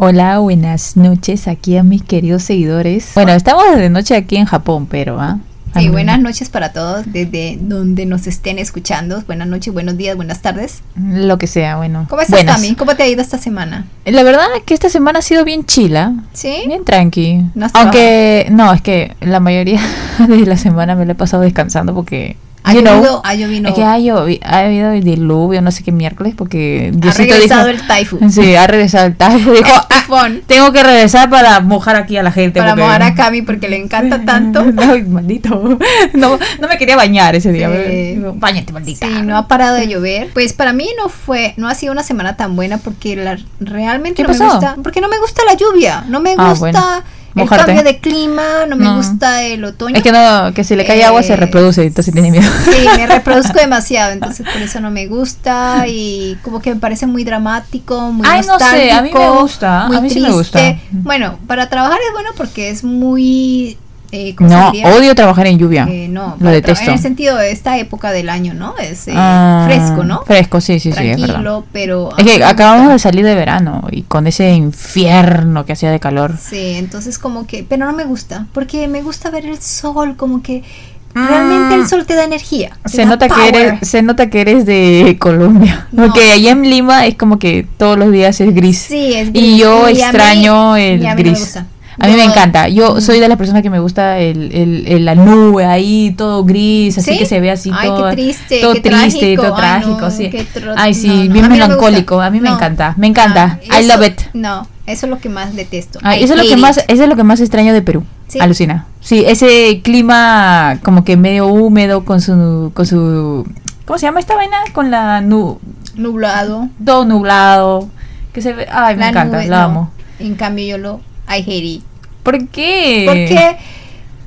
Hola, buenas noches aquí a mis queridos seguidores. Bueno, estamos de noche aquí en Japón, pero ¿ah? Sí, buenas noches para todos desde donde nos estén escuchando. Buenas noches, buenos días, buenas tardes. Lo que sea, bueno. ¿Cómo estás, Tami? ¿Cómo te ha ido esta semana? La verdad es que esta semana ha sido bien chila. ¿Sí? Bien tranqui. Aunque, no, es que la mayoría de la semana me la he pasado descansando porque ha llovido, ha llovido. Es que ha, ha habido diluvio, no sé qué miércoles, porque ha regresado el typhoon. Sí, ha regresado el typhoon. Dijo, ah, tengo que regresar para mojar aquí a la gente. Para mojar a Cami porque le encanta tanto. Ay, maldito. No, no me quería bañar ese día. Báñate, maldita. Sí, no ha parado de llover. Pues para mí no fue, no ha sido una semana tan buena porque la, realmente no me gusta. Porque no me gusta la lluvia. No me ah, gusta el cambio de clima, no me gusta el otoño. Es que no, que si le cae agua se eh, reproduce, entonces tiene miedo. Sí, me reproduzco demasiado, entonces por eso no me gusta y como que me parece muy dramático, muy Ay, no sé, a mí me gusta, a mí sí me gusta. Bueno, para trabajar es bueno porque es muy eh, no, odio trabajar en lluvia. Eh, no, lo detesto. En el sentido de esta época del año, ¿no? Es eh, ah, fresco, ¿no? Fresco, sí, sí, sí, es verdad. pero... Es que acabamos de salir de verano y con ese infierno que hacía de calor. Sí, entonces como que... Pero no me gusta, porque me gusta ver el sol, como que... Realmente el ah. sol te da energía. se nota que eres, se nota que eres de Colombia. Porque allá en Lima es como que todos los días es gris. Sí, es gris. Y yo extraño el gris. A mí me encanta. Yo soy de las personas que me gusta el, el, la nube ahí, todo gris, así que se ve así todo, triste, todo triste, todo trágico. sí. Ay, sí, bien melancólico. A mí me encanta, me encanta. I love it. No, eso es lo que más detesto. eso, es lo que más, eso es lo que más extraño de Perú. Alucina. Sí, ese clima como que medio húmedo con su, con su, ¿cómo se llama esta vaina? Con la nu nublado. Todo nublado. Que se ve, ay, me encanta, lo amo. En cambio yo lo I hate it. ¿Por qué? Porque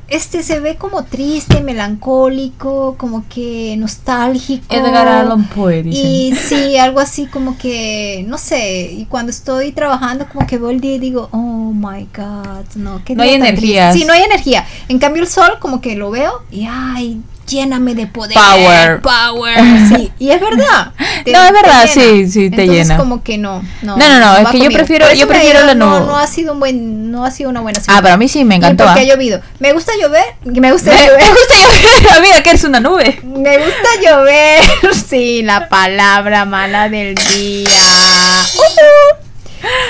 este se ve como triste, melancólico, como que nostálgico. Edgar Allan Poe. Y sí, algo así como que, no sé, y cuando estoy trabajando como que veo el día y digo, oh my god, no, no hay energía. Sí, no hay energía. En cambio el sol como que lo veo y ay, lléname de poder. Power. Power. Sí, y es verdad. no, es verdad, sí, sí, te Entonces, llena. como que no. No, no, no, es que yo prefiero, yo prefiero la no. No ha sido un buen, no ha sido una buena semana. Ah, pero a mí sí me encantó. Porque ha llovido. Me gusta llover, me gusta llover. Me gusta llover, amiga, que eres una nube. Me gusta llover, sí, la palabra mala del día.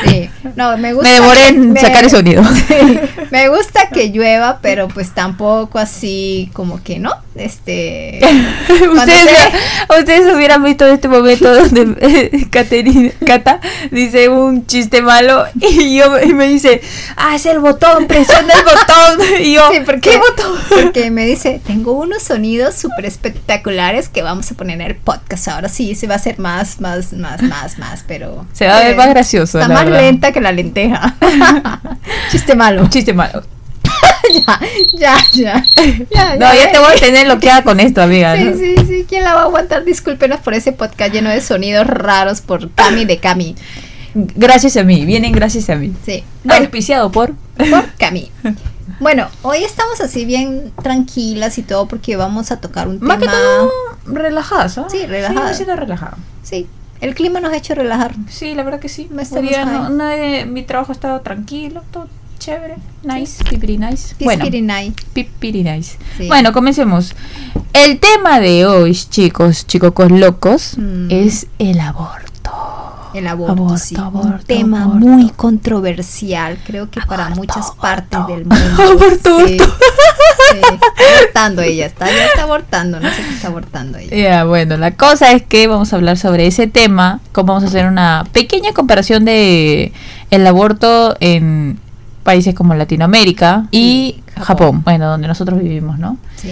Sí, no, me gusta. Me demoré en sacar el sonido. me gusta que llueva, pero pues tampoco así como que no. Este. ustedes, ustedes hubieran visto este momento donde eh, Cata dice un chiste malo y yo y me dice, haz el botón, presiona el botón. Y yo, porque, ¿qué botón? Porque me dice, tengo unos sonidos súper espectaculares que vamos a poner en el podcast. Ahora sí, se va a hacer más, más, más, más, más, pero. Se va a ver más gracioso. Está más lenta que la lenteja. chiste malo. Chiste malo. ya, ya, ya, No, ya te voy a tener bloqueada con esto, amiga. Sí, sí, sí. ¿Quién la va a aguantar? Discúlpenos por ese podcast lleno de sonidos raros por Cami de Cami. Gracias a mí, vienen gracias a mí. Sí. Bueno, Auspiciado por. Por Cami. Bueno, hoy estamos así bien tranquilas y todo porque vamos a tocar un Más tema. que todo relajadas, ¿ah? Sí, relajadas. Sí, relajado. Sí, el clima nos ha hecho relajar. Sí, la verdad que sí. Me estaría, no, mi trabajo ha estado tranquilo, todo chévere, nice, pipiri nice. Bueno, nice. Pipiri nice. Bueno, comencemos. El tema de hoy, chicos, chicos locos, mm. es el aborto. El aborto, sí. un tema muy controversial, creo que para muchas partes del mundo. Aborto, sí, Está abortando ella, está, ya está abortando, no sé qué está abortando ella. Ya, bueno, la cosa es que vamos a hablar sobre ese tema, como vamos a hacer una pequeña comparación de el aborto en países como Latinoamérica y Japón. Japón, bueno, donde nosotros vivimos, ¿no? Sí.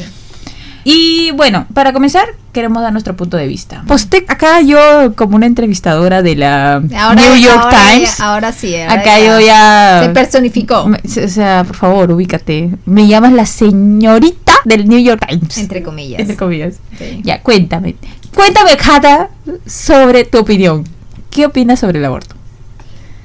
Y bueno, para comenzar, queremos dar nuestro punto de vista. Posté acá yo como una entrevistadora de la New York Times. ahora sí. acá yo ya... Se personificó. o sea, por favor, ubícate. Me llamas la señorita del New York Times. Entre comillas. Entre comillas. Ya, cuéntame. Cuéntame, Kata, sobre tu opinión. ¿Qué opinas sobre el aborto?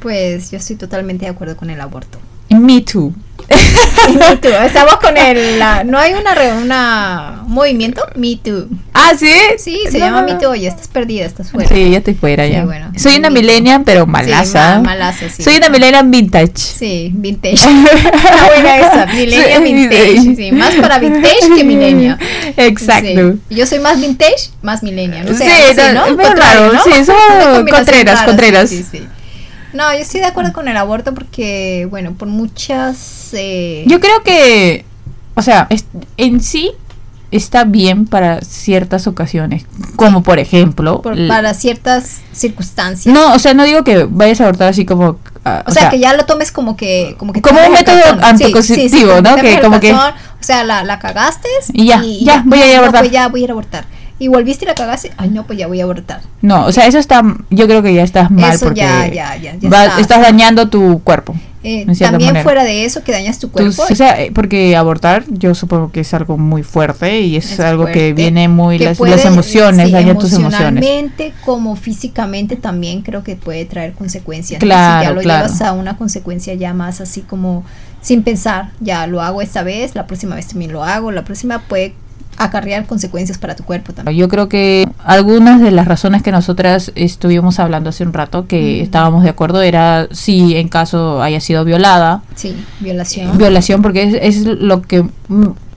Pues yo estoy totalmente de acuerdo con el aborto. Me too. Me Too. Estamos con el. no hay una, una movimiento Me Too. Ah, sí. Sí, se llama Me Too. Ya estás perdida, estás fuera. Sí, ya estoy fuera ya. Bueno, Soy una millennial, pero malaza. malaza, sí. Soy una millennial vintage. Sí, vintage. Está buena esa. Millennial vintage. Sí, más para vintage que millennial. Exacto. Yo soy más vintage, más millennial. Sé, sí, ¿no? es raro. ¿no? Sí, son contreras, contreras. Sí, sí. No, yo estoy de acuerdo con el aborto porque, bueno, por muchas... Eh... Yo creo que, o sea, en sí está bien para ciertas ocasiones, como por ejemplo... para ciertas circunstancias. No, o sea, no digo que vayas a abortar así como... Ah, o, sea, que ya lo tomes como que... Como, que como un método anticonceptivo, ¿no? Que como que... O sea, la, la cagaste y ya, ya, voy a ir a abortar. pues ya voy a ir a abortar y volviste y la cagaste, ay no, pues ya voy a abortar. No, o sea, eso está, yo creo que ya estás mal porque ya, ya, ya, estás dañando tu cuerpo. Eh, también fuera de eso que dañas tu cuerpo. o sea, eh, porque abortar yo supongo que es algo muy fuerte y es, algo que viene muy las, las, emociones, daña tus emociones. como físicamente también creo que puede traer consecuencias. Claro, si ya lo llevas a una consecuencia ya más así como sin pensar, ya lo hago esta vez, la próxima vez también lo hago, la próxima puede acarrear consecuencias para tu cuerpo también. Yo creo que algunas de las razones que nosotras estuvimos hablando hace un rato, que estábamos de acuerdo, era si en caso haya sido violada. Sí, violación. Violación, porque es, lo que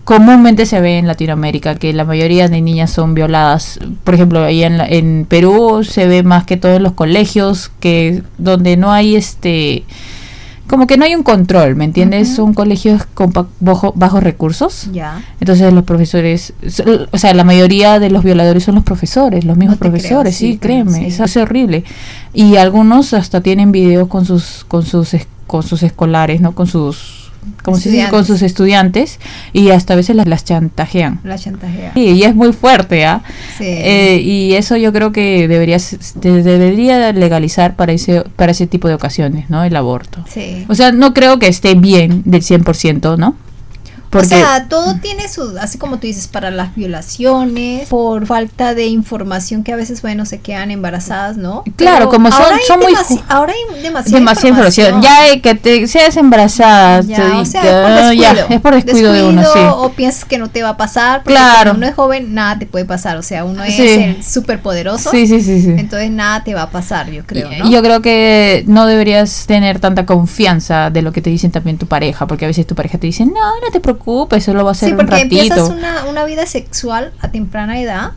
comúnmente se ve en Latinoamérica, que la mayoría de niñas son violadas. Por ejemplo, ahí en, en Perú se ve más que todo en los colegios, que donde no hay este como que no hay un control, ¿me entiendes? Son colegios con bajos recursos. Ya. Entonces los profesores, o sea, la mayoría de los violadores son los profesores, los mismos profesores, sí, créeme, eso es horrible. Y algunos hasta tienen videos con sus con sus con sus escolares, ¿no? Con sus como dice, con sus estudiantes y hasta a veces las, las chantajean. Las chantajean. Sí, y es muy fuerte, ¿ah? Sí. Eh, y eso yo creo que debería, debería legalizar para ese, para ese tipo de ocasiones, ¿no? El aborto. Sí. O sea, no creo que esté bien del 100%, ¿no? O sea, todo tiene su, así como tú dices, para las violaciones, por falta de información que a veces, bueno, se quedan embarazadas, ¿no? Claro, como son, son muy... ahora hay demasiada, demasiada información. Ya hay que te seas embarazada, ya, o sea, ya, es por descuido, de uno, sí. O piensas que no te va a pasar, porque claro. cuando uno es joven, nada te puede pasar, o sea, uno es el súper poderoso. Sí, sí, sí, sí. Entonces nada te va a pasar, yo creo, ¿no? Yo creo que no deberías tener tanta confianza de lo que te dicen también tu pareja, porque a veces tu pareja te dice, no, no te preocupes preocupes, solo va a ser sí, porque empiezas una, una vida sexual a temprana edad,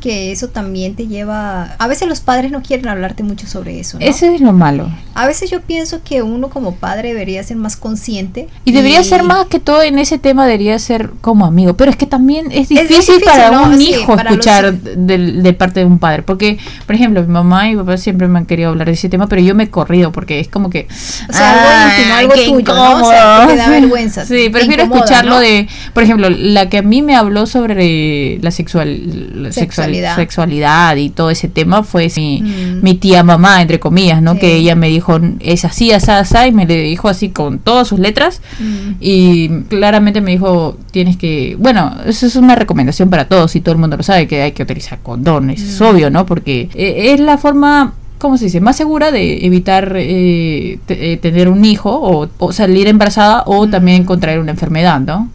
que eso también te lleva... A veces los padres no quieren hablarte mucho sobre eso. ¿no? Eso es lo malo. A veces yo pienso que uno como padre debería ser más consciente. Y, debería ser más que todo en ese tema, debería ser como amigo. Pero es que también es difícil, para un hijo escuchar de, parte de un padre. Porque, por ejemplo, mi mamá y mi papá siempre me han querido hablar de ese tema, pero yo me he corrido porque es como que... O sea, algo íntimo, algo tuyo, ¿no? O sea, da vergüenza. Sí, prefiero escucharlo de, por ejemplo, la que a mí me habló sobre la sexual, sexualidad. sexualidad y todo ese tema fue mi, mm. mi tía mamá, entre comillas, ¿no? Que ella me dijo, es así, así, así, y me le dijo así con todas sus letras. Mm. Y claramente me dijo, tienes que, bueno, eso es una recomendación para todos y todo el mundo lo sabe, que hay que utilizar condones, es mm. obvio, ¿no? Porque eh, es la forma ¿cómo se dice? Más segura de evitar eh, eh, tener un hijo o, salir embarazada o también contraer una enfermedad, ¿no?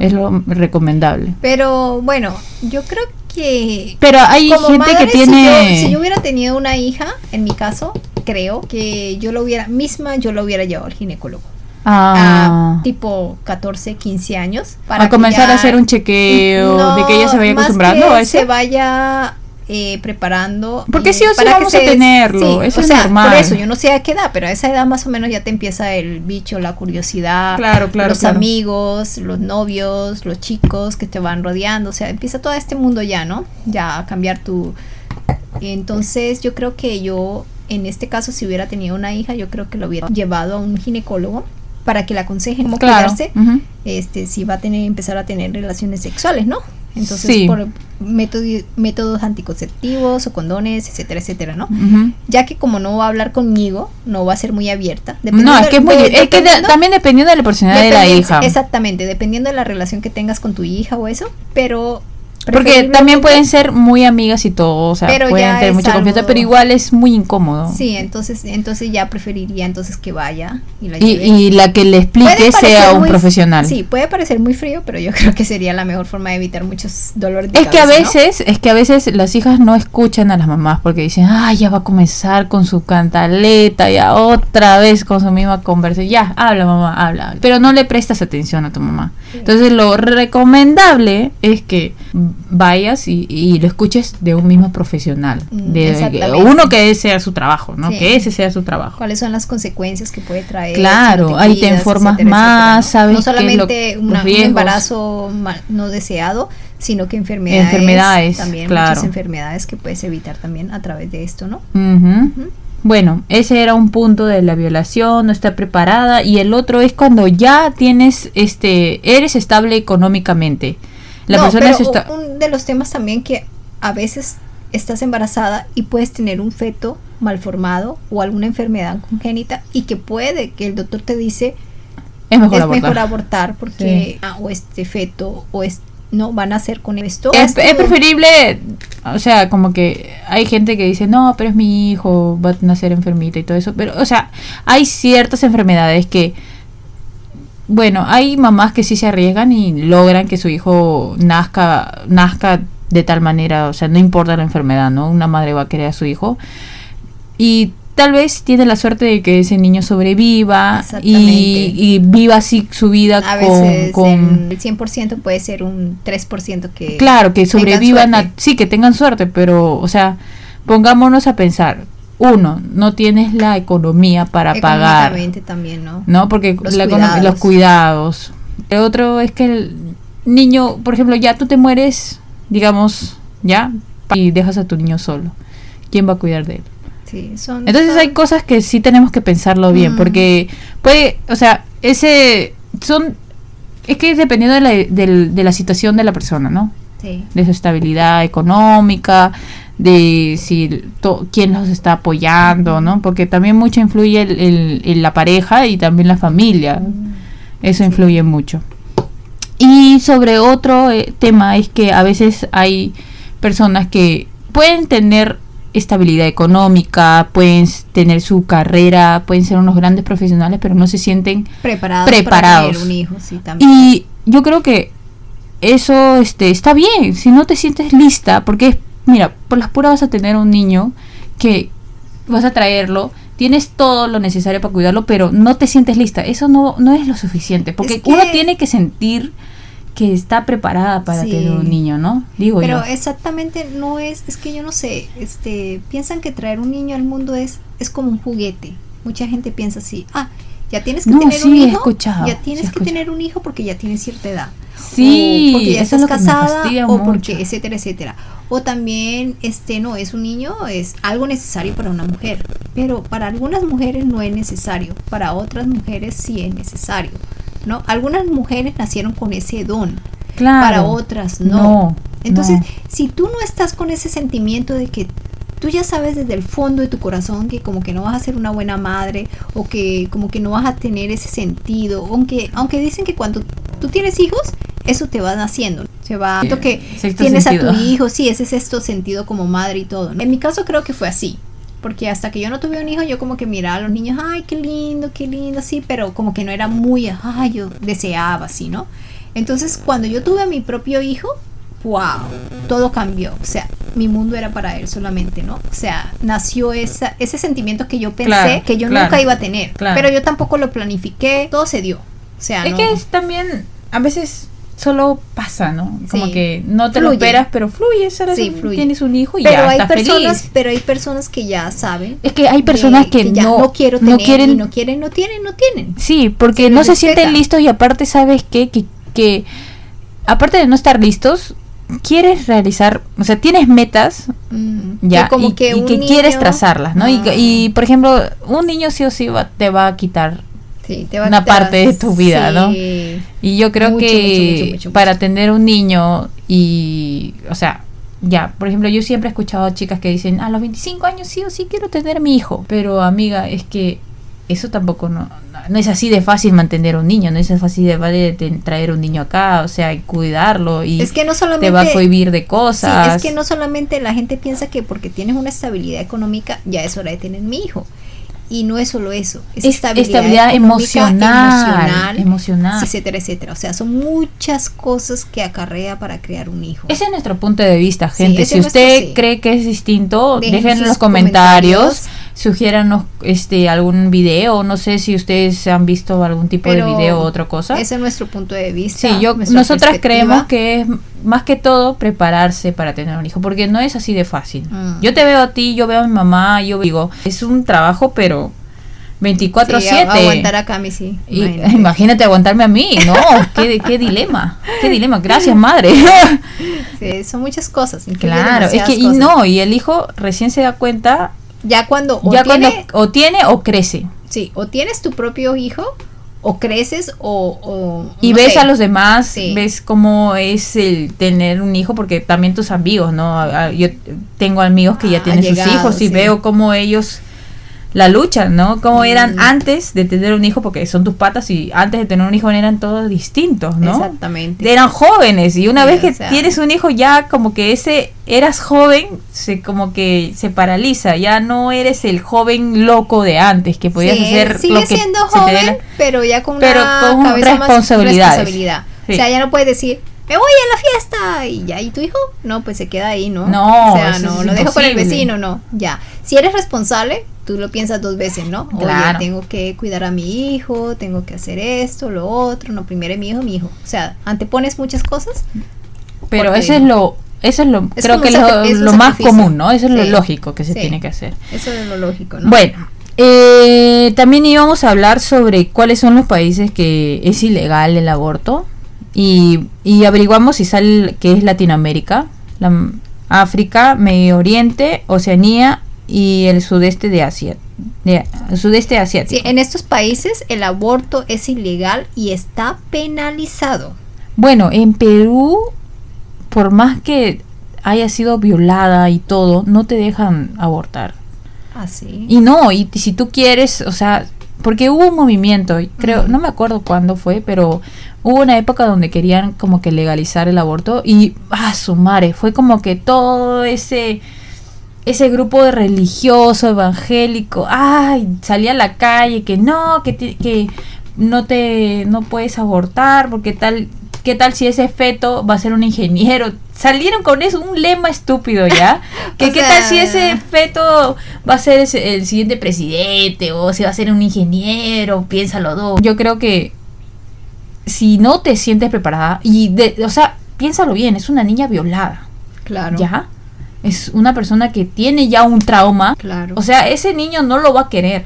Es lo recomendable. Pero bueno, yo creo que... Pero hay gente que tiene... Si yo, hubiera tenido una hija, en mi caso, creo que yo lo hubiera, misma yo lo hubiera llevado al ginecólogo. Ah. A tipo 14, 15 años. Para a comenzar a hacer un chequeo de que ella se vaya acostumbrando a eso. Se vaya eh, preparando. Porque sí o sí vamos a tenerlo, eso es normal. Por eso, yo no sé a qué edad, pero a esa edad más o menos ya te empieza el bicho, la curiosidad, claro, claro, los amigos, los novios, los chicos que te van rodeando, o sea, empieza todo este mundo ya, ¿no? Ya a cambiar tu... Entonces yo creo que yo, en este caso, si hubiera tenido una hija, yo creo que lo hubiera llevado a un ginecólogo para que le aconseje cómo cuidarse, este, si va a tener, empezar a tener relaciones sexuales, ¿no? Entonces, por métodos anticonceptivos o condones, etcétera, etcétera, ¿no? Ya que como no va a hablar conmigo, no va a ser muy abierta. No, es que, es, muy, es que también dependiendo de la personalidad de la hija. Exactamente, dependiendo de la relación que tengas con tu hija o eso, pero Porque también pueden ser muy amigas y todo, o sea, Pero pueden tener mucha confianza, pero igual es muy incómodo. Sí, entonces, entonces ya preferiría entonces que vaya y la Y, y la que le explique sea un muy- profesional. Sí, puede parecer muy frío, pero yo creo que sería la mejor forma de evitar muchos dolores de Es que a veces, es que a veces las hijas no escuchan a las mamás porque dicen, ay, ya va a comenzar con su cantaleta, ya otra vez con su misma conversación, ya, habla mamá, habla. Pero no le prestas atención a tu mamá. Entonces lo recomendable es que vayas y, y lo escuches de un mismo profesional, Mm, de uno que ese sea su trabajo, ¿no? Sí. Que ese sea su trabajo. cuáles son las consecuencias que puede traer. Claro, si no ahí te informas etcétera, más, etcétera, sabes ¿no? qué No lo- solamente una- un embarazo mal- no deseado, sino que enfermedades. Enfermedades, También claro. muchas enfermedades que puedes evitar también a través de esto, ¿no? Bueno, ese era un punto de la violación, no está preparada y el otro es cuando ya tienes este eres estable económicamente. La No, persona pero está un de los temas también que a veces estás embarazada y puedes tener un feto malformado o alguna enfermedad congénita y que puede que el doctor te dice es mejor es abortar. mejor abortar porque ah, o este feto o es no van a hacer con esto. Es, es preferible, o sea, como que hay gente que dice, no, pero es mi hijo, va a nacer enfermita y todo eso. Pero, o sea, hay ciertas enfermedades que, bueno, hay mamás que sí se arriesgan y logran que su hijo nazca, nazca de tal manera, o sea, no importa la enfermedad, ¿no? Una madre va a querer a su hijo. Y tal vez tiene la suerte de que ese niño sobreviva y, y viva así su vida a con... veces con el 100% puede ser un 3% que Claro, que sobrevivan, a, sí, que tengan suerte, pero, o sea, pongámonos a pensar, uno, no tienes la economía para pagar, también, ¿no? ¿no? Porque Los la cuidados. los cuidados. El otro es que el niño, por ejemplo, ya tú te mueres, digamos, ya, y dejas a tu niño solo. ¿Quién va a cuidar de él? Sí, son, Entonces son- hay cosas que sí tenemos que pensarlo bien, Mm. porque puede, o sea, ese son, es que es dependiendo de la, del- de la situación de la persona, ¿no? sí. de su estabilidad económica, de si to- quién los está apoyando, ¿no? Porque también mucho influye el, el- el- la pareja y también la familia. Eso influye mucho. Y sobre otro eh, tema es que a veces hay personas que pueden tener estabilidad económica, pueden tener su carrera, pueden ser unos grandes profesionales, pero no se sienten preparados, Preparados. para tener un hijo, sí, también. y yo creo que eso este, está bien, si no te sientes lista, porque es, mira, por las puras vas a tener un niño que vas a traerlo, tienes todo lo necesario para cuidarlo, pero no te sientes lista. Eso no, no es lo suficiente, porque Es que- uno tiene que sentir que está preparada para Sí. tener un niño, ¿no? Digo Pero yo. exactamente no es, es que yo no sé, este, piensan que traer un niño al mundo es, es como un juguete. Mucha gente piensa así, ah, ya tienes que No, tener sí, un he hijo, escuchado, ya tienes que tener un hijo porque ya tienes cierta edad. Sí, o porque ya eso es estás lo que me casada o porque etcétera, etcétera. O también este no es un niño, es algo necesario para una mujer, pero para algunas mujeres no es necesario, para otras mujeres sí es necesario. ¿No? Algunas mujeres nacieron con ese don, Claro. para otras no. No, Entonces, no. si tú no estás con ese sentimiento de que tú ya sabes desde el fondo de tu corazón que como que no vas a ser una buena madre o que como que no vas a tener ese sentido, aunque aunque dicen que cuando tú tienes hijos, eso te va naciendo. Se va Sí, que tienes sentido. a tu hijo, sí, ese es sexto sentido como madre y todo. ¿no? En mi caso creo que fue así. Porque hasta que yo no tuve un hijo, yo como que miraba a los niños, ay, qué lindo, qué lindo, sí, pero como que no era muy, ay, yo deseaba así, ¿no? Entonces, cuando yo tuve a mi propio hijo, wow, todo cambió. O sea, mi mundo era para él solamente, ¿no? O sea, nació esa, ese sentimiento que yo pensé Claro, que yo claro, nunca iba a tener. claro. Pero yo tampoco lo planifiqué, todo se dio. O sea, Es no- que es también, a veces solo pasa, ¿no? Como Sí. que no te lo esperas, pero fluye, ¿sabes? Sí, fluye. Tienes un hijo y pero ya hay estás personas, feliz. pero hay personas que ya saben. Es que hay personas de- que, ya no, quiero no quieren, y no quieren, no tienen, no tienen. sí, porque no se sienten listos y aparte sabes qué? que, que aparte de no estar listos, quieres realizar, o sea, tienes metas Mm, ya que como y, que y quieres trazarlas, ¿no? Y, Ah. y, por ejemplo, un niño sí o sí va- te va a quitar Sí, a una quitar- parte de tu vida, ¿no? Sí. Y yo creo Mucho, que mucho, mucho, mucho, para tener un niño y, o sea, ya, por ejemplo, yo siempre he escuchado a chicas que dicen, a los 25 años sí o sí quiero tener mi hijo, pero amiga, es que eso tampoco no, no es así de fácil mantener un niño, no es fácil de, de traer un niño acá, o sea, y cuidarlo y es que no solamente, te va a cohibir de cosas. Sí, es que no solamente la gente piensa que porque tienes una estabilidad económica ya es hora de tener mi hijo. Y no es solo eso, es, estabilidad, emocional, emocional, etcétera, etcétera. O sea, son muchas cosas que acarrea para crear un hijo. Ese es nuestro punto de vista, gente. si usted cree que es distinto, dejen, en los comentarios, sugiéranos este algún video, no sé si ustedes han visto algún tipo de video o otra cosa. Ese es nuestro punto de vista. Sí, yo nosotras creemos que es más que todo prepararse para tener un hijo, porque no es así de fácil. Mm. Yo te veo a ti, yo veo a mi mamá, yo digo, es un trabajo, pero 24/7. Sí, aguantar a Cami, sí. Imagínate. aguantarme a mí, no, qué, qué dilema, qué dilema, gracias madre. Sí, son muchas cosas. Claro, es que y no, y el hijo recién se da cuenta ya cuando o ya tiene, cuando o tiene o crece. Sí, o tienes tu propio hijo o creces o... y ves a los demás, ves cómo es el tener un hijo, porque también tus amigos, ¿no? Yo tengo amigos que ya ah, tienen sus hijos y veo cómo ellos la lucha, ¿no? Como eran antes de tener un hijo, porque son tus patas y antes de tener un hijo eran todos distintos, ¿no? Exactamente. Eran jóvenes y una vez que tienes un hijo ya como que ese eras joven, se como que se paraliza, ya no eres el joven loco de antes que podías hacer sigue lo que siendo joven, pero ya con una responsabilidad. O sea, ya no puedes decir me voy a la fiesta y ya y tu hijo no pues se queda ahí no no o sea no lo dejo con el vecino no ya si eres responsable tú lo piensas dos veces, ¿no? Claro. Oye, tengo que cuidar a mi hijo, tengo que hacer esto, lo otro, no, primero mi hijo, mi hijo. O sea, antepones muchas cosas. Pero eso es lo, eso es lo, creo que es lo, más común, ¿no? Eso es lo lógico que se tiene que hacer. Eso es lo lógico, ¿no? Bueno, eh, también íbamos a hablar sobre cuáles son los países que es ilegal el aborto y, y averiguamos si sale que es Latinoamérica, la, África, Medio Oriente, Oceanía y el sudeste de Asia. De, el sudeste asiático. Sí, en estos países el aborto es ilegal y está penalizado. Bueno, en Perú, por más que haya sido violada y todo, no te dejan abortar. Ah, sí. Y no, y si tú quieres, o sea, porque hubo un movimiento, creo, no me acuerdo cuándo fue, pero hubo una época donde querían como que legalizar el aborto y, ah, su madre, fue como que todo ese ese grupo de religioso evangélico, ay, salía a la calle que no, que, que no te no puedes abortar porque tal qué tal si ese feto va a ser un ingeniero. Salieron con eso un lema estúpido ya, que qué tal si ese feto va a ser el siguiente presidente o si va a ser un ingeniero, piénsalo dos. Yo creo que si no te sientes preparada y de, o sea, piénsalo bien, es una niña violada. Claro. ¿Ya? es una persona que tiene ya un trauma. Claro. O sea, ese niño no lo va a querer.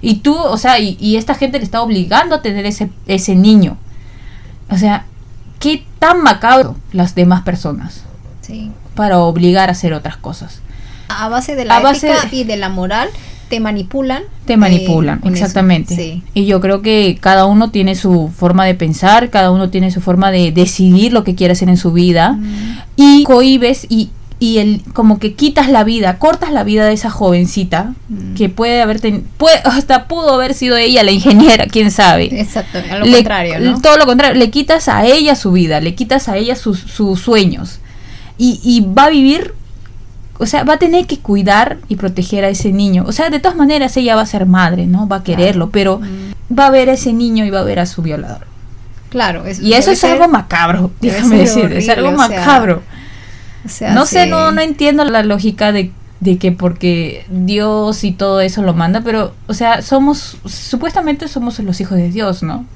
Y tú, o sea, y, esta gente le está obligando a tener ese, ese niño. O sea, qué tan macabro las demás personas. Sí. Para obligar a hacer otras cosas. A base de la ética y de la moral te manipulan. Te manipulan, eh, exactamente. Sí. Y yo creo que cada uno tiene su forma de pensar, cada uno tiene su forma de decidir lo que quiere hacer en su vida. Y cohibes y y el como que quitas la vida, cortas la vida de esa jovencita mm. que puede haber puede, hasta pudo haber sido ella la ingeniera, quién sabe. Exacto, a lo contrario, ¿no? Todo lo contrario, le quitas a ella su vida, le quitas a ella sus, sus sueños y, y va a vivir o sea, va a tener que cuidar y proteger a ese niño. O sea, de todas maneras ella va a ser madre, ¿no? Va a quererlo, pero mm. va a ver a ese niño y va a ver a su violador. Claro, y eso es algo macabro, déjame decir, es algo macabro no sé, no, no entiendo la lógica de, de que porque Dios y todo eso lo manda, pero, o sea, somos, supuestamente somos los hijos de Dios, ¿no?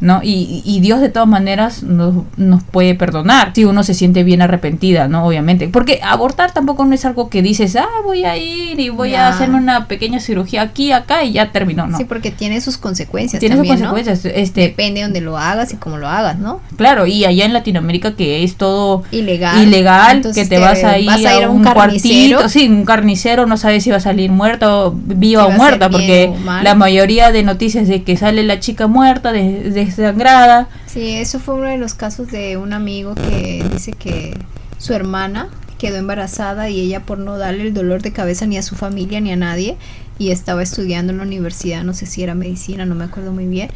¿No? Y, y, Dios de todas maneras nos, nos, puede perdonar si uno se siente bien arrepentida, ¿no? Obviamente. Porque abortar tampoco no es algo que dices, ah, voy a ir y voy a hacerme una pequeña cirugía aquí, acá y ya terminó, ¿no? Sí, porque tiene sus consecuencias. Tiene sus consecuencias. Este, Depende de donde lo hagas y cómo lo hagas, ¿no? Claro, y allá en Latinoamérica que es todo ilegal, ilegal que te, vas a ir, a, un, cuartito, sí, un carnicero, no sabes si va a salir muerto, viva o muerta, porque la mayoría de noticias de que sale la chica muerta, de, de sangrada. Sí, eso fue uno de los casos de un amigo que dice que su hermana quedó embarazada y ella por no darle el dolor de cabeza ni a su familia ni a nadie, y estaba estudiando en la universidad, no sé si era medicina, no me acuerdo muy bien,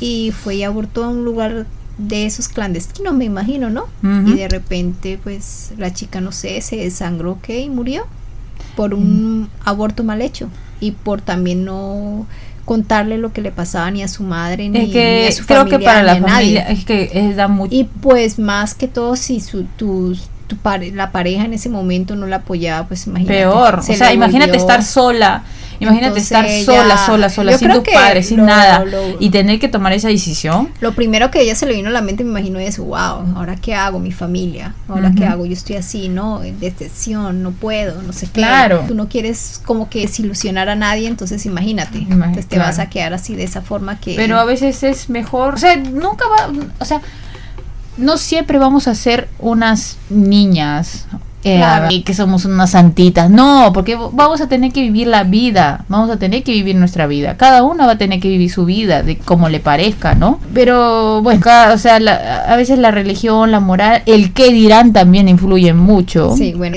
y fue y abortó a un lugar de esos clandestinos, me imagino, ¿no? Y de repente, pues la chica, no sé, se desangró, ¿qué? Y murió por un Mm. aborto mal hecho y por también no contarle lo que le pasaba ni a su madre ni, Es ni que a su creo que familia, para la ni a nadie. familia es que es, da mucho. Y pues más que todo si su tu, tu pare- la pareja en ese momento no la apoyaba, pues imagínate. peor. se O sea, imagínate volvió- estar sola. Imagínate Entonces estar sola, sola, sola, sin tus padres, sin lo- nada. lo- y tener que tomar esa decisión. Lo primero que a ella se le vino a la mente, me imagino, es, wow, ¿ahora qué hago? Mi familia, ¿ahora qué hago? Yo estoy así, ¿no? En no puedo, no sé qué. Claro. Tú no quieres como que desilusionar a nadie, entonces imagínate. Imagi- entonces te vas a quedar así de esa forma que... Pero a veces es mejor. O sea, nunca va. O sea, no siempre vamos a ser unas niñas. Eh, Claro. y que somos unas santitas. No, porque vamos a tener que vivir la vida. Vamos a tener que vivir nuestra vida. Cada una va a tener que vivir su vida de como le parezca, ¿no? Pero bueno, cada- o sea, la- a veces la religión, la moral, el qué dirán también influyen mucho. Sí, bueno.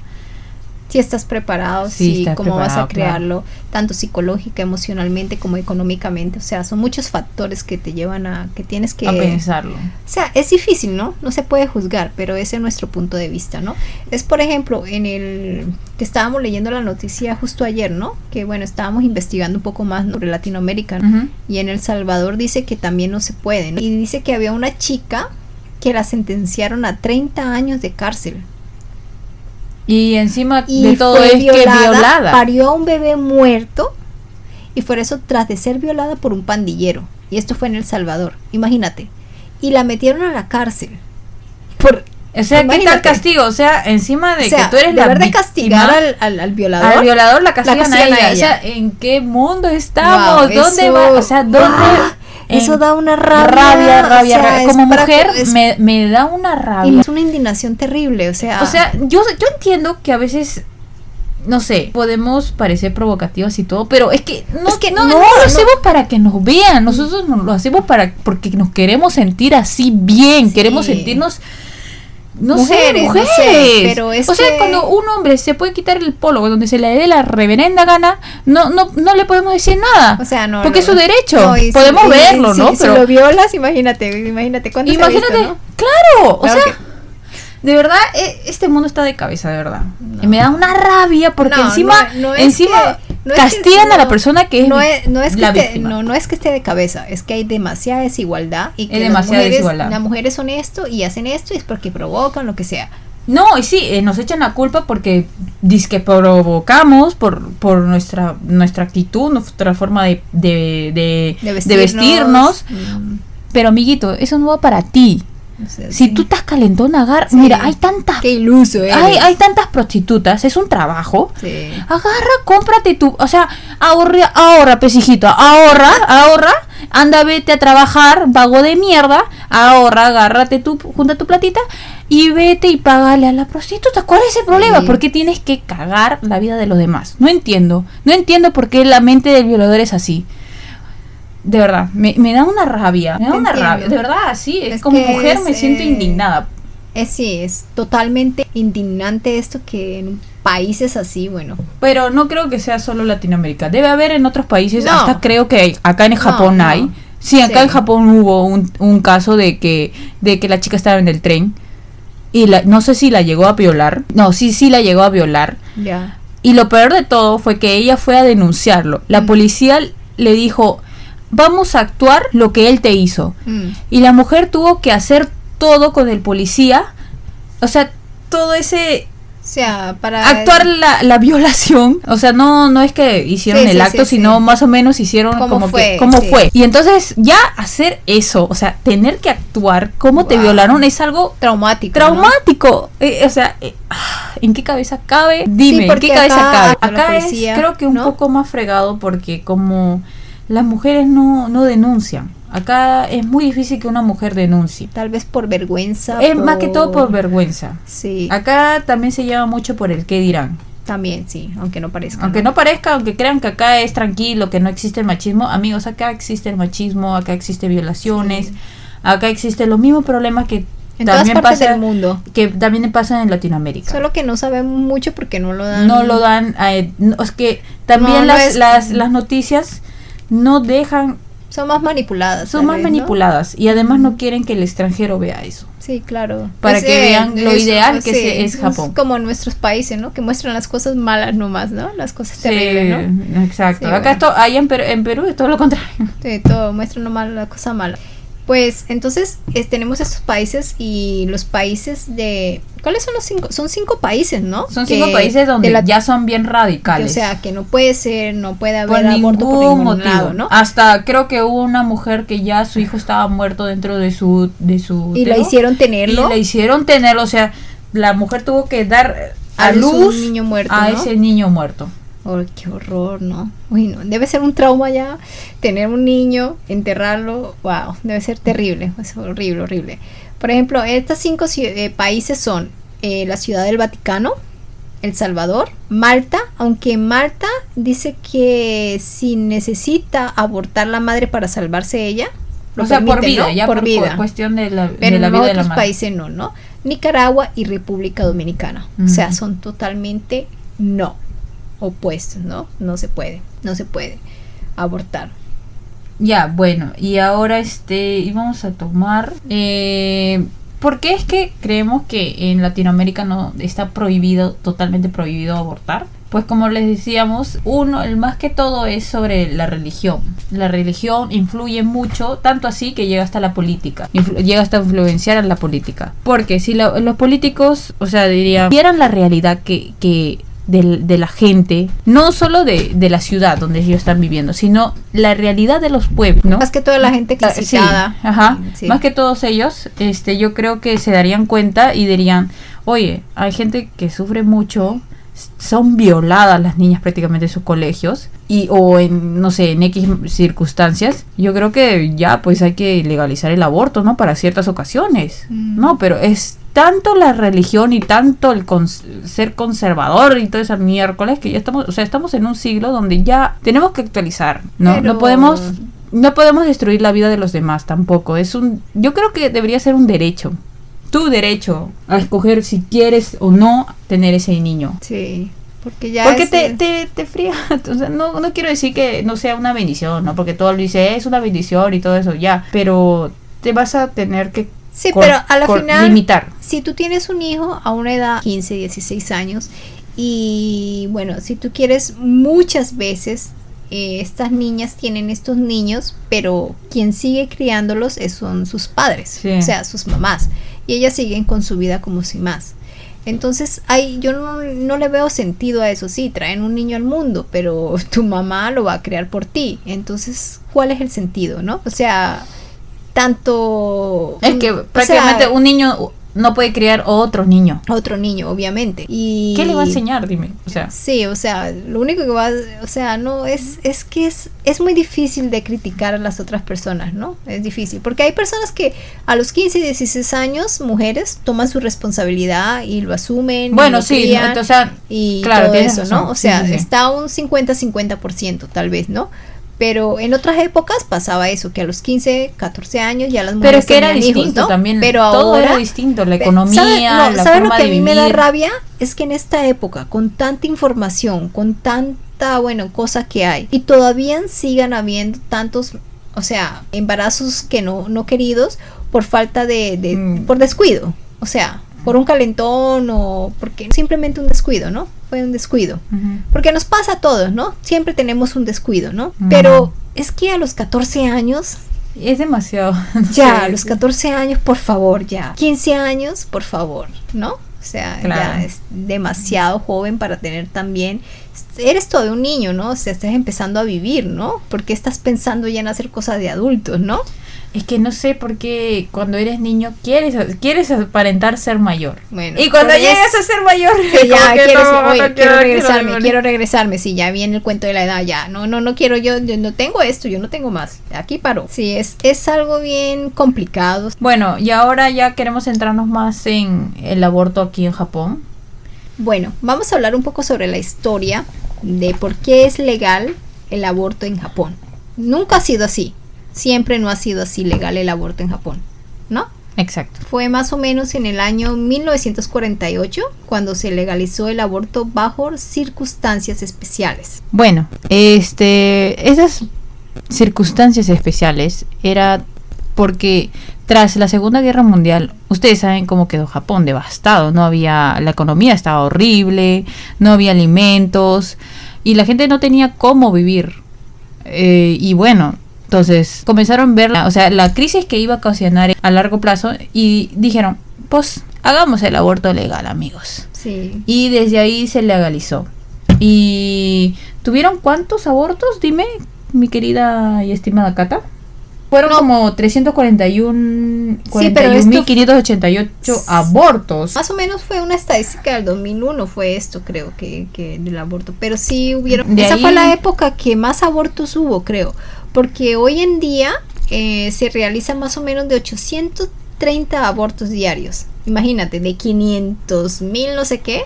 Si estás preparado, Sí, estás cómo vas a crearlo, tanto psicológica, emocionalmente como económicamente. O sea, son muchos factores que te llevan a que tienes que... A pensarlo. O sea, es difícil, ¿no? No se puede juzgar, pero ese es nuestro punto de vista, ¿no? Es, por ejemplo, en el que estábamos leyendo la noticia justo ayer, ¿no? Que, bueno, estábamos investigando un poco más sobre Latinoamérica. Y en El Salvador dice que también no se puede, ¿no? Y dice que había una chica que la sentenciaron a 30 años de cárcel. Y encima Y de todo es que violada. Parió a un bebé muerto y por eso tras de ser violada por un pandillero. Y esto fue en El Salvador, imagínate. Y la metieron a la cárcel. Por, O sea, ¿qué tal Imagínate. castigo? O sea, encima de o sea, que tú eres la de víctima, castigar al, al, al violador. al violador la castigan, castigan a, a ella. O ella. sea, ¿en qué mundo estamos? Wow, ¿Dónde eso- va? O sea, ¿dónde? Eso da una rabia. rabia, o rabia, sea, rabia. Como mujer es- me, me da una y rabia. es una indignación terrible, o sea. O sea, yo, yo entiendo que a veces, no sé, podemos parecer provocativas y todo, pero es que no, Es que no, no, no no, lo no. hacemos para que nos vean, nosotros no lo hacemos para porque nos queremos sentir así bien, Sí. queremos sentirnos no Mujeres, sé, no sé, mujeres. pero es o sea, que- cuando un hombre se puede quitar el polo donde se le dé la reverenda gana, no no no le podemos decir nada. o sea, no. porque no, es su derecho. no, y podemos y- verlo, si- ¿no? Si Pero lo violas, imagínate, imagínate cuánto imagínate, claro, o sea, que- de verdad, e- este mundo está de cabeza, de verdad. Me da una rabia porque encima, encima que- no es que- castigan a la no, persona que es, no es, no es que la esté, víctima. no, no es que esté de cabeza, es que hay demasiada desigualdad y que Hay las demasiada mujeres, desigualdad. las mujeres son esto y hacen esto y es porque provocan lo que sea. No, y sí, eh, nos echan la culpa porque que provocamos por, por nuestra nuestra actitud, nuestra forma de, de, de- De de vestirnos. vestirnos. mm, Pero amiguito, eso no va para ti. Sea, Si tú estás calentona, agarra. Sí. Mira, hay tantas, Qué iluso eres. hay, hay tantas prostitutas, es un trabajo. Sí. Agarra, cómprate tu, o sea, ahorra, ahorra, pesijito, ahorra, ahorra, anda, vete a trabajar, vago de mierda, ahorra, agárrate tu, junta tu platita y vete y págale a la prostituta. ¿Cuál es el problema? Sí. ¿Por qué tienes que cagar la vida de los demás? No entiendo, no entiendo por qué la mente del violador es así. De verdad, me, me da una rabia, me da una entiendo. rabia, de verdad, sí, es como mujer es, me siento eh, indignada. Es sí, es totalmente indignante esto que en países así, bueno, Pero no creo que sea solo Latinoamérica. Debe haber en otros países, No. hasta creo que hay- acá en Japón no. hay. Sí, acá Sí. en Japón hubo un, un caso de que, de que la chica estaba en el tren y la, no sé si la llegó a violar. No, sí, sí la llegó a violar. ya. Y lo peor de todo fue que ella fue a denunciarlo. La Mm. policía le dijo, vamos a actuar lo que él te hizo. Mm. Y la mujer tuvo que hacer todo con el policía. O sea, todo ese O sea, para actuar la, la violación, o sea, no no es que hicieron Sí, el sí, acto, sí, sino más o menos hicieron ¿Cómo como fue? que cómo fue. Y entonces ya hacer eso, o sea, tener que actuar cómo te violaron es algo traumático. ¿no? traumático. Eh, o sea, eh, ah, ¿en qué cabeza cabe? Dime, ¿en qué cabeza acá- cabe? Acá es creo que un ¿no? poco más fregado porque como las mujeres no no denuncian. Acá es muy difícil que una mujer denuncie. Tal vez por vergüenza. Es más que todo por vergüenza. Sí, Acá también se lleva mucho por el qué dirán. también, sí, aunque no parezca. Aunque no parezca, aunque crean que acá es tranquilo, que no existe el machismo, amigos, acá existe el machismo, acá existe violaciones, Sí. acá existen los mismos problemas que, En todas también partes pasa del mundo. que también pasa en Latinoamérica. Solo que no sabemos mucho porque no lo dan. no lo dan, eh, no, es que también No, no las, es- las, las noticias no dejan, Son más manipuladas. son más vez, ¿no? manipuladas y además no quieren que el extranjero vea eso. Sí, claro. Para que vean lo ideal que sí, es Japón. como en nuestros países, ¿no? Que muestran las cosas malas nomás, ¿no? Las cosas terribles, ¿no? exacto. Sí, Acá esto, allá en Perú, en Perú es todo lo contrario. Sí, todo, muestran nomás la cosa mala. Pues entonces es- tenemos estos países y los países de... ¿Cuáles son los cinco? Son cinco países, ¿no? Son Que- cinco países donde la- ya son bien radicales. o sea, que no puede ser, no puede por haber ningún por ningún motivo. lado, ¿no? Hasta creo que hubo una mujer que ya su hijo estaba muerto dentro de su de su y la hicieron tenerlo. y la hicieron tenerlo, o sea, la mujer tuvo que dar a, A luz un luz niño muerto, a ¿no? ese niño muerto. Oh, qué horror, ¿no? Uy, no. Debe ser un trauma ya tener un niño, enterrarlo. Wow, debe ser terrible. Es horrible, horrible. Por ejemplo, estos cinco ci- eh, países son eh, la Ciudad del Vaticano, El Salvador, Malta, aunque Malta dice que si necesita abortar la madre para salvarse ella, lo o sea, por permite, vida, ¿no? ya por, por, vida. cuestión de la, Pero de la en vida de otros la madre. países no, ¿no? Nicaragua y República Dominicana. O sea, son totalmente no opuestos, ¿no? No se puede, no se puede abortar. Ya, bueno, y ahora este íbamos a tomar eh, ¿Por qué es que creemos que en Latinoamérica no está prohibido, totalmente prohibido abortar? Pues como les decíamos, uno, el más que todo es sobre la religión. La religión influye mucho, tanto así que llega hasta la política, llega hasta influenciar a la política. Porque si los políticos, o sea, dirían, vieran la realidad que del- de, la gente, no solo de, de la ciudad donde ellos están viviendo, sino la realidad de los pueblos, ¿no? Más que toda la gente Ah, sí, ajá. Sí. Más que todos ellos, este, yo creo que se darían cuenta y dirían, oye, hay gente que sufre mucho, son violadas las niñas prácticamente en sus colegios y o en no sé en X circunstancias yo creo que ya pues hay que legalizar el aborto no para ciertas ocasiones Mm. no pero es tanto la religión y tanto el cons- ser conservador y toda esa miércoles que ya estamos o sea estamos en un siglo donde ya tenemos que actualizar no Pero- no podemos no podemos destruir la vida de los demás tampoco. Es un, yo creo que debería ser un derecho. Tu derecho a escoger si quieres o no tener ese niño. Sí, porque ya Porque es, te, te, te fría. O sea, no, no quiero decir que no sea una bendición, ¿no? Porque todo lo dice, es una bendición y todo eso, ya. Pero te vas a tener que Sí, pero a la final limitar. si tú tienes un hijo a una edad 15, 16 años y bueno, si tú quieres muchas veces eh, estas niñas tienen estos niños, pero quien sigue criándolos es- son sus padres, Sí. o sea, sus mamás, y ellas siguen con su vida como sin más. Entonces, hay, yo no, no le veo sentido a eso. Sí, traen un niño al mundo, pero tu mamá lo va a crear por ti. Entonces, ¿cuál es el sentido, no? O sea, tanto... Es que o sea, prácticamente un niño no puede criar otro niño. otro niño, obviamente. Y ¿Qué le va a enseñar? Dime. O sea, Sí, o sea, lo único que va, o sea, no es es que es es muy difícil de criticar a las otras personas, ¿no? Es difícil, porque hay personas que a los 15, 16 años, mujeres toman su responsabilidad y lo asumen, bueno, lo sí, no, sea, y claro, todo eso, razón, ¿no? O sea, sí, sí. está un 50-50% tal vez, ¿no? Pero en otras épocas pasaba eso, que a los 15, 14 años ya las mujeres pero es que era tenían hijos, distinto ¿no? también. Pero todo ahora era distinto. La economía, ¿sabe- no, la ¿sabe forma lo que de a mí me da vivir. rabia? Es que en esta época, con tanta información, con tanta, bueno, cosa que hay, y todavía sigan habiendo tantos, o sea, embarazos que no, no queridos por falta de, de- Mm. por descuido, o sea, por un calentón o porque simplemente un descuido, ¿no? Fue un descuido. Porque nos pasa a todos, ¿no? Siempre tenemos un descuido, ¿no? Pero es que a los 14 años Es demasiado. no ya, a los 14 años, por favor, ya. 15 años, por favor, ¿no? O sea, Claro. ya es demasiado joven para tener también. Eres todo un niño, ¿no? O sea, estás empezando a vivir, ¿no? Porque estás pensando ya en hacer cosas de adultos, ¿no? Es que no sé por qué cuando eres niño quieres, quieres aparentar ser mayor. Bueno, y cuando llegas a ser mayor, Sí, ya como que quieres, no, no oye, quiero- quiero quiero regresarme, quiero regresarme. Sí, ya viene el cuento de la edad, ya. No, no, no quiero yo, yo no tengo esto, yo no tengo más. Aquí paro. Sí, es, es algo bien complicado. Bueno, y ahora ya queremos centrarnos más en el aborto aquí en Japón. Bueno, vamos a hablar un poco sobre la historia de por qué es legal el aborto en Japón. Nunca ha sido así. Siempre no ha sido así legal el aborto en Japón, ¿no? Exacto. Fue más o menos en el año 1948 cuando se legalizó el aborto bajo circunstancias especiales. Bueno, este, esas circunstancias especiales era porque tras la Segunda Guerra Mundial, ustedes saben cómo quedó Japón devastado, no había la economía estaba horrible, no había alimentos y la gente no tenía cómo vivir. Eh, y bueno, entonces comenzaron a ver, la, o sea, la crisis que iba a ocasionar a largo plazo y dijeron, pues hagamos el aborto legal, amigos. Sí. Y desde ahí se legalizó. ¿Y tuvieron cuántos abortos? Dime, mi querida y estimada Cata. Fueron No. como 341, Sí, pero esto- 41.588 abortos. Más o menos fue una estadística del 2001, fue esto creo que, que del aborto. Pero sí hubieron... De esa ahí- fue la época que más abortos hubo, creo. Porque hoy en día eh, se realizan más o menos de 830 abortos diarios. Imagínate, de 500 mil no sé qué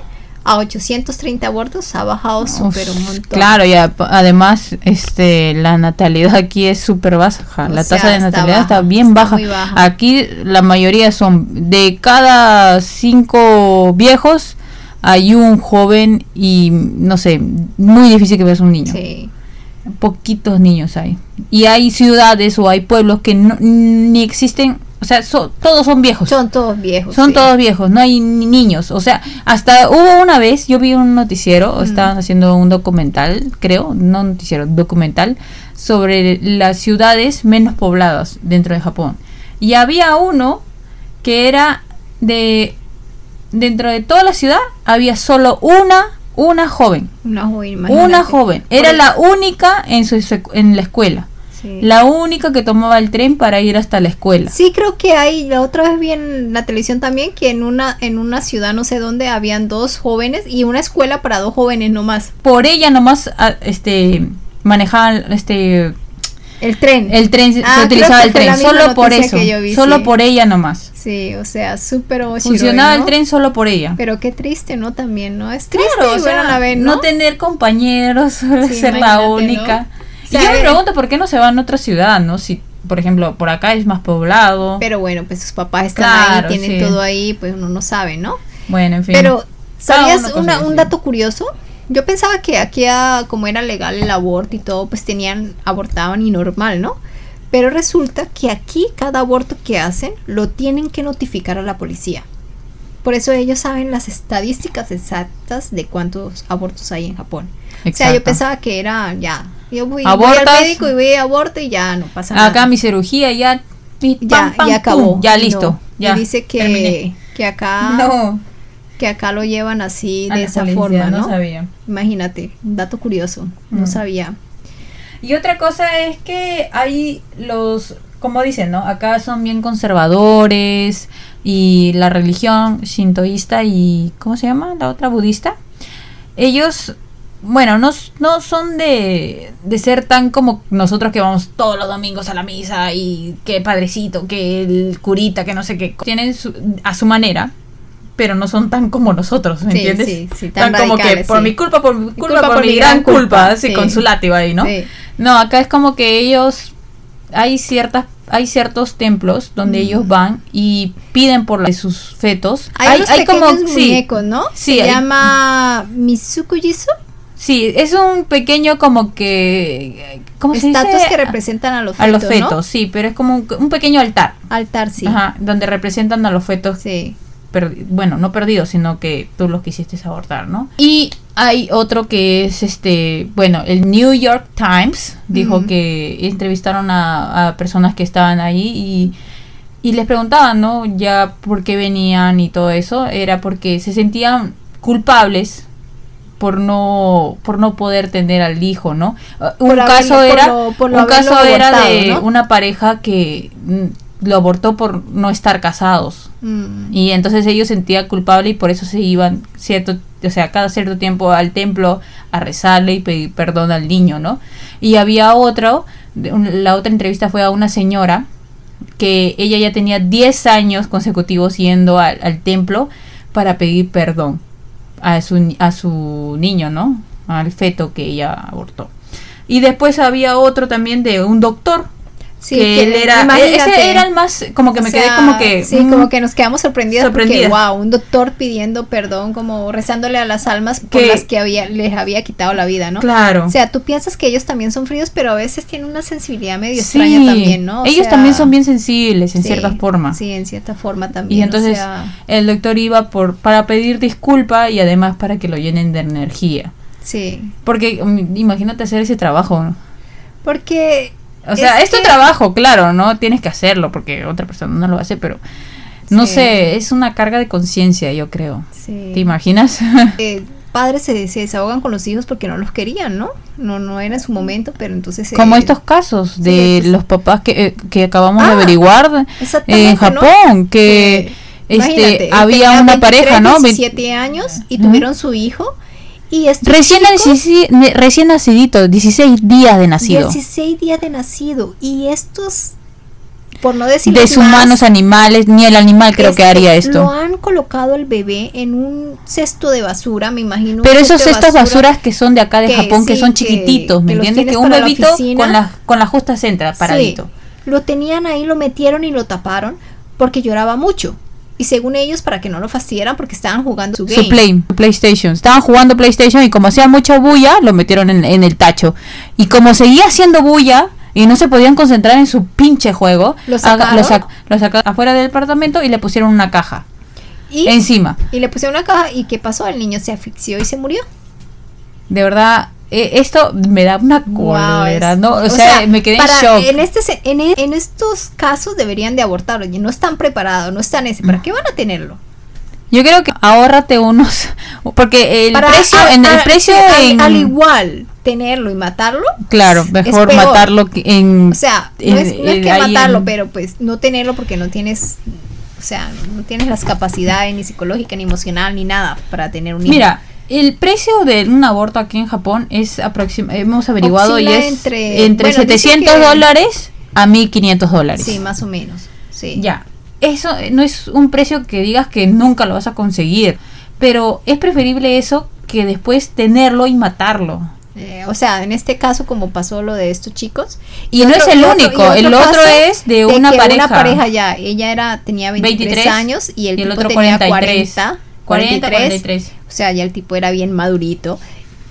a 830 abortos ha bajado súper un montón. Claro, y ap- además este la natalidad aquí es súper baja. O la sea, tasa de natalidad baja, está bien está baja. baja. Aquí la mayoría son de cada cinco viejos hay un joven y no sé, muy difícil que veas un niño. Sí. Poquitos niños hay. Y hay ciudades o hay pueblos que no- ni existen, o sea, so- todos son viejos. Son todos viejos. Son sí. todos viejos, no hay ni niños. O sea, hasta hubo una vez, yo vi un noticiero, Mm. estaban haciendo un documental, creo, no noticiero, documental, sobre las ciudades menos pobladas dentro de Japón. Y había uno que era de, dentro de toda la ciudad, había solo una, una joven. Una joven, imagínate. Una joven. Era la única en, su, en la escuela. sí. La única que tomaba el tren para ir hasta la escuela. Sí, creo que hay, la otra vez vi en la televisión también que en una, en una ciudad no sé dónde habían dos jóvenes y una escuela para dos jóvenes nomás. por ella nomás ah, este manejaban este El tren. el tren Ah, se utilizaba creo el tren solo por eso vi, solo sí. por ella nomás Sí, o sea, súper funcionaba el ¿no? tren solo por ella Pero qué triste, ¿no? También, ¿no? Es triste, Claro, o y sea, a la vez, no ¿no? tener compañeros Sí, ser la imagínate, ¿no? única O y sea, yo me pregunto por qué no se van a otra ciudad no si por ejemplo por acá es más poblado Pero bueno, pues sus papás están Claro, ahí, tienen sí. todo ahí, pues uno no sabe, ¿no? bueno en fin Pero, ¿sabías una- un dato curioso? Yo pensaba que aquí, ah, como era legal el aborto y todo, pues tenían, abortaban y normal, ¿no? Pero resulta que aquí cada aborto que hacen lo tienen que notificar a la policía. Por eso ellos saben las estadísticas exactas de cuántos abortos hay en Japón. O sea, yo pensaba que era ya. Yo voy, voy al médico y voy a aborto y ya no pasa nada. acá mi cirugía ya ya, pam, ya acabó. pum, ya No. listo Y ya dice que, terminé. que acá no que acá lo llevan así de esa policía, forma, ¿no? sabía Imagínate, un dato curioso, no Mm. sabía. Y otra cosa es que hay los, como dicen, ¿no? Acá son bien conservadores y la religión shintoísta y, ¿cómo se llama? La otra budista. Ellos, bueno, no, no son de, de ser tan como nosotros que vamos todos los domingos a la misa y que padrecito, que curita, que no sé qué. Tienen su- a su manera. Pero no son tan como nosotros, ¿me Sí, entiendes? sí, sí, tan tan como que por mi culpa, por mi culpa, culpa, por, mi gran culpa, así sí. con su látigo ahí, ¿no? No, acá es como que ellos hay ciertas hay ciertos templos donde Mm. ellos van y piden por la sus fetos. Hay, unos pequeños sí, muñecos, ¿no? Sí, Se hay- llama Misukujisu. sí, es un pequeño como que ¿cómo se Estatuas dice? que representan a los a fetos, los fetos, sí, pero es como un, un pequeño altar, ¿no? Altar, sí. ajá, donde representan a los fetos Sí. Perdi- bueno, no perdidos, sino que tú los quisiste abortar, ¿no? Y hay otro que es este, bueno, el New York Times dijo que entrevistaron a, a personas que estaban ahí y, y les preguntaban, ¿no? Ya por qué venían y todo eso, era porque se sentían culpables por no por no poder tener al hijo, ¿no? Un Por haberlo- caso por era lo- por lo un caso era de ¿no? una pareja que mm, lo abortó por no estar casados. Mm. Y entonces ellos sentían culpable y por eso se iban cierto, o sea, cada cierto tiempo al templo a rezarle y pedir perdón al niño, ¿no? Y había otro, la otra entrevista fue a una señora que ella ya tenía 10 años consecutivos yendo al, al templo para pedir perdón a su, a su niño, ¿no? Al feto que ella abortó. Y después había otro también de un doctor Sí, que él era, imagínate. ese era el más, como que O me quedé como que... Sí, mm, como que nos quedamos sorprendidas, sorprendidas. porque, wow, un doctor pidiendo perdón, como rezándole a las almas por las que había, les había quitado la vida, ¿no? Claro. O sea, tú piensas que ellos también son fríos, pero a veces tienen una sensibilidad medio Sí, extraña también, ¿no? O ellos sea, también son bien sensibles en sí, cierta forma. Sí, en cierta forma también. Y o entonces sea, el doctor iba por para pedir disculpa y además para que lo llenen de energía. sí. Porque mm, imagínate hacer ese trabajo. ¿no? Porque. O sea, Es es tu que- trabajo, claro, ¿no? Tienes que hacerlo porque otra persona no lo hace, pero no Sí. sé, es una carga de conciencia, yo creo. Sí. ¿Te imaginas? eh, padres se, se desahogan con los hijos porque no los querían, ¿no? No, no era en su momento, pero entonces. eh, Como estos casos de los papás que, eh, que acabamos de Ah, averiguar exactamente, en. Japón, que Que, este, había una 23, pareja, ¿no? Ve- 17 años y tuvieron su hijo. Y Recién, chicos, recién nacidito, 16 días de nacido. 16 días de nacido. Y estos, por no decir más, Deshumanos animales, ni el animal creo que este, haría Lo esto. han colocado el bebé en un cesto de basura, me imagino. Pero esos cestos basuras que son de acá de que Japón, que sí, son que- chiquititos, ¿me que entiendes? Que un la bebito oficina. con la, con la justa centra, paradito. Sí, lo tenían ahí, lo metieron y lo taparon porque lloraba mucho. Y según ellos, para que no lo fastidiaran, porque estaban jugando su game. Su play, su PlayStation. Estaban jugando PlayStation y como hacía mucha bulla, lo metieron en, en el tacho. Y como seguía haciendo bulla y no se podían concentrar en su pinche juego, ¿Lo sacaron? lo, sac- lo sacaron afuera del departamento y le pusieron una caja y, encima. y le pusieron una caja. ¿Y qué pasó? El niño se asfixió y se murió. De verdad, esto me da una cólera, ¿no? O, sea, me quedé para- en shock. En, este, en, en estos casos deberían de abortarlo. Y no están preparados, no están ese. ¿Para qué van a tenerlo? Yo creo que ahórrate unos, porque el Para- precio, a- en el a- precio sí, al- en, al igual tenerlo y matarlo. claro, es mejor peor. matarlo que en, O sea, no en- es, no es que matarlo, pero pues no tenerlo porque no tienes, o sea, no tienes las capacidades ni psicológica, ni emocional, ni nada para tener un hijo. Mira, el precio de un aborto aquí en Japón es aproximadamente, hemos averiguado y es entre- entre, bueno, dice 700 que- dólares a 1500 dólares. Sí, más o menos. Sí. Ya, eso eh, no es un precio que digas que nunca lo vas a conseguir, pero es preferible eso que después tenerlo y matarlo. Eh, o sea, en este caso, como pasó lo de estos chicos. Y no es el único, el otro es de una que pareja. Una pareja ya, ella era, tenía 23, 23, años y el, y el tipo otro tenía 43. 40, 40, 43. 43. O sea, ya el tipo era bien madurito.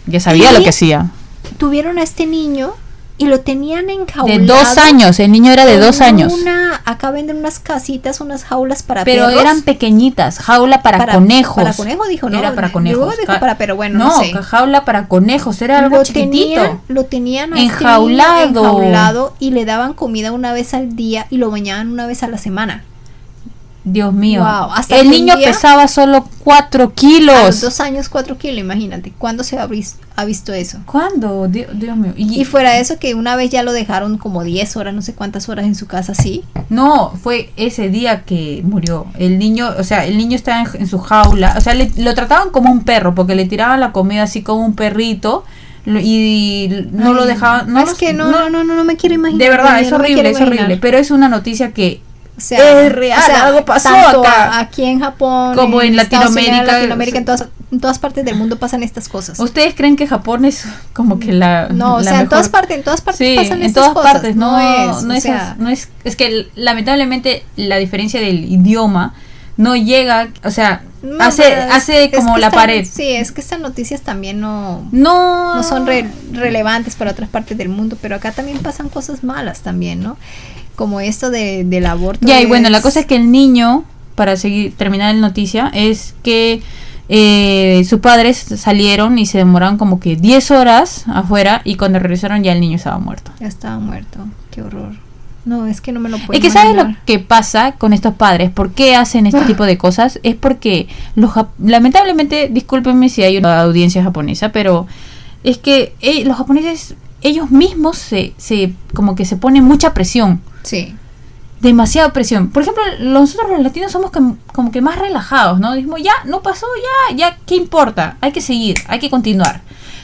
Ya sabía Y- lo que hacía. Tuvieron a este niño y lo tenían enjaulado. De dos años, el niño era de dos años. Una, acá venden unas casitas, unas jaulas para Pero perros. eran pequeñitas, jaula para, conejos. Para conejos dijo, ¿no? Era para Luego conejos. dijo para, pero bueno, no, sé. jaula para conejos, era algo lo chiquitito. tenían, lo tenían este Enjaulado. enjaulado y le daban comida una vez al día y lo bañaban una vez a la semana. Dios mío. Wow, hasta el niño día- pesaba solo 4 A los kilos. dos años, cuatro kilos, imagínate. ¿Cuándo se ha, vis- ha visto eso? ¿Cuándo? Dios, Dios mío. Y, Y fuera eso, que una vez ya lo dejaron como 10 horas, no sé cuántas horas en su casa, sí. No, fue ese día que murió. El niño, o sea, el niño estaba en, en su jaula. O sea, le- lo trataban como un perro porque le tiraban la comida así como un perrito y no Ay, lo dejaban. No es los- que no, no, no, no, no me quiero imaginar. De verdad, es horrible, es horrible. Pero es una noticia que O sea, Es real, algo pasó tanto acá. aquí en Japón, Como en Estados Unidos, Latinoamérica, Latinoamérica, en todas, en todas partes del mundo pasan estas cosas. ¿Ustedes creen que Japón es como que la No, o la sea, en todas partes, en todas partes Sí, pasan en estas todas cosas. partes, no, es, no o es, sea, no es, es que lamentablemente la diferencia del idioma no llega, o sea, no, hace, es- hace es como que la pared. Sí, es que estas noticias también no, No, no son re- relevantes para otras partes del mundo, pero acá también pasan cosas malas también, ¿no? Como esto de, del aborto. Ya, y bueno, la cosa es que el niño, para seguir terminar la noticia, es que eh, sus padres salieron y se demoraron como que 10 horas afuera y cuando regresaron ya el niño estaba muerto. Ya estaba muerto, qué horror. No, es que no me lo puedo Es que sabes lo que pasa con estos padres, por qué hacen este tipo de cosas, es porque los lamentablemente, discúlpenme si hay una audiencia japonesa, pero es que eh, los japoneses ellos mismos se, se como que se ponen mucha presión, Sí, demasiada presión. Por ejemplo, nosotros los latinos somos com- como que más relajados, ¿no? Dijimos, ya, no pasó, ya, ya, ¿qué importa? Hay que seguir, hay que continuar.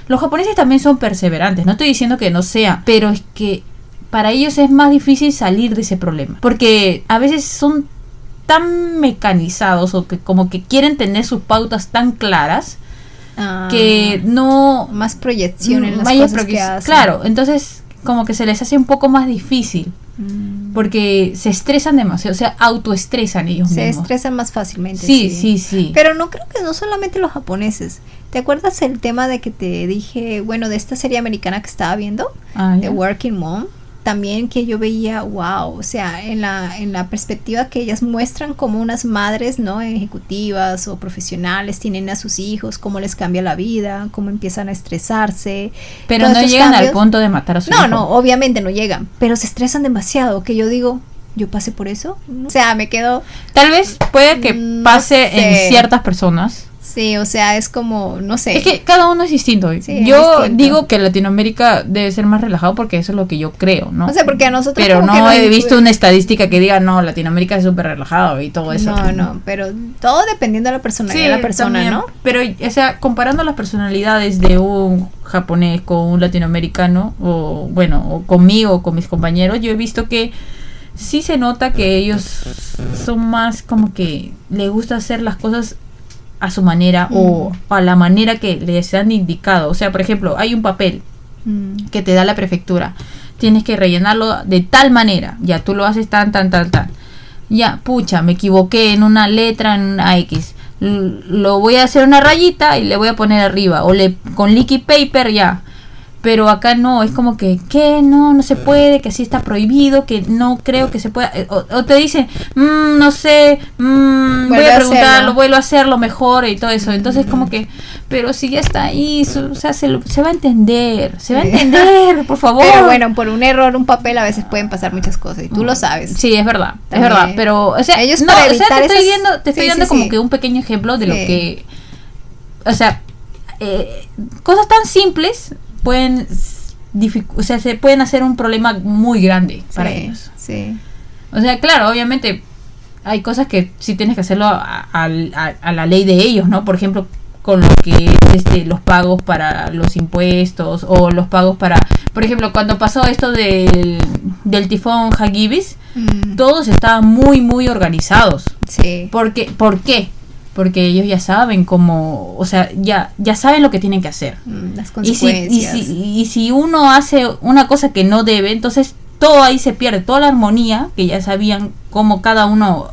Los japoneses también son perseverantes, no estoy diciendo que no sea, pero es que para ellos es más difícil salir de ese problema, porque a veces son tan mecanizados o que como que quieren tener sus pautas tan claras Ah, que no más proyección en las cosas que proye- hacen. Claro, entonces como que se les hace un poco más difícil. Mm. Porque se estresan demasiado, o sea, autoestresan ellos Se mismos. estresan más fácilmente. Sí, sí, sí. Pero no creo que no solamente los japoneses. ¿Te acuerdas el tema de que te dije, bueno, de esta serie americana que estaba viendo? Ah, The. Working Mom. También que yo veía, wow, o sea, en la, en la perspectiva que ellas muestran como unas madres, ¿no? Ejecutivas o profesionales tienen a sus hijos, cómo les cambia la vida, cómo empiezan a estresarse. Pero todos no llegan al punto de matar a su No, hijo. no, obviamente no llegan, pero se estresan demasiado, que yo digo, yo pasé por eso. O sea, me quedo, Tal vez puede que No pase sé. en ciertas personas. Sí, o sea, es como, no sé. Es que cada uno es distinto. Sí, es yo distinto. digo que Latinoamérica debe ser más relajado porque eso es lo que yo creo, ¿no? O sea, porque a nosotros pero no he visto una estadística que diga, no, Latinoamérica es súper relajado y todo eso. No, no, pero todo dependiendo de la personalidad de la persona, también. ¿no? Pero, o sea, comparando las personalidades de un japonés con un latinoamericano, o bueno, o conmigo, o con mis compañeros, yo he visto que sí se nota que ellos son más como que les gusta hacer las cosas a su manera o a la manera que les han indicado. O sea, por ejemplo, hay un papel Mm. que te da la prefectura. Tienes que rellenarlo de tal manera. Ya tú lo haces tan, tan, tan, tan. Ya, pucha, me equivoqué en una letra, en una X. L- lo voy a hacer una rayita y le voy a poner arriba. O le con liquid paper ya. Pero acá no, es como que, ¿qué? No, no se puede, que así está prohibido, que no creo que se pueda. eh, O, o te dicen, "Mm, no sé, mm, voy a preguntarlo, vuelvo a hacerlo mejor y todo eso. Entonces, como que, pero si ya está ahí, o sea, se, lo- se va a entender, se va a entender, por favor. Pero bueno, por un error, un papel, a veces pueden pasar muchas cosas y tú lo sabes. Sí, es verdad, es verdad, pero o sea, Ellos no, o sea, te estoy viendo, te estoy Sí, dando sí, como sí. que un pequeño ejemplo de lo que o sea, eh, cosas tan simples pueden o sea, se pueden hacer un problema muy grande para ellos. Sí. O sea, claro, obviamente hay cosas que sí tienes que hacerlo a, al- a- a la ley de ellos, ¿no? Por ejemplo, con lo que es este, los pagos para los impuestos o los pagos para, por ejemplo, cuando pasó esto del, del tifón Hagibis, Mm, todos estaban muy, muy organizados. sí. Porque, ¿Por qué? Porque ellos ya saben cómo, o sea, ya, ya saben lo que tienen que hacer. Mm, Las Y si, y, consecuencias. si, y si uno hace una cosa que no debe, entonces todo ahí se pierde, toda la armonía, que ya sabían cómo cada uno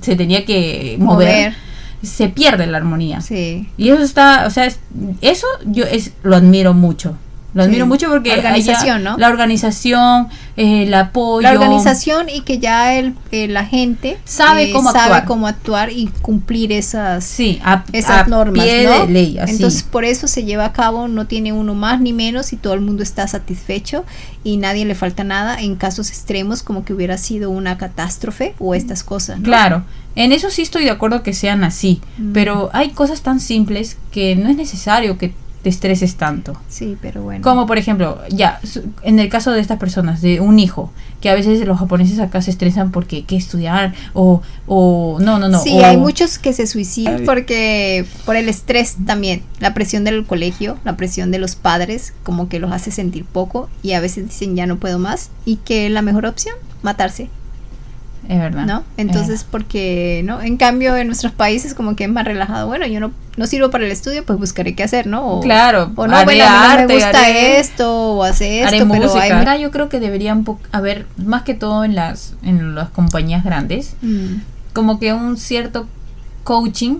se tenía que mover, Mover. se pierde la armonía. Sí. Y eso está, o sea, es- eso yo es, lo admiro mucho. Lo Sí. admiro mucho porque La organización, allá- ¿no? La organización, eh, el apoyo. La organización y que ya el, eh, la gente Sabe cómo sabe actuar. cómo actuar y cumplir esas Sí, a, esas a normas, pie ¿no? de ley, así. Entonces por eso se lleva a cabo, no tiene uno más ni menos y todo el mundo está satisfecho y nadie le falta nada en casos extremos como que hubiera sido una catástrofe o estas cosas. ¿no? Claro, en eso sí estoy de acuerdo que sean así, Mm. pero hay cosas tan simples que no es necesario que te estreses tanto. Sí, pero bueno. Como por ejemplo, ya, su- en el caso de estas personas, de un hijo, que a veces los japoneses acá se estresan porque hay que estudiar o, o no, no, no. sí, o- hay muchos que se suicidan porque por el estrés también, la presión del colegio, la presión de los padres, como que los hace sentir poco y a veces dicen ya no puedo más y que la mejor opción, matarse. Es verdad. ¿no? Entonces, porque, ¿no? En cambio, en nuestros países como que es más relajado. Bueno, yo no, no sirvo para el estudio, pues buscaré qué hacer, ¿no? O, Claro, o no, haré bueno, a mí no me arte, gusta haré- esto, o hace esto, pero música. hay... Acá yo creo que debería un poco haber, más que todo en las, en las compañías grandes, Mm, como que un cierto coaching,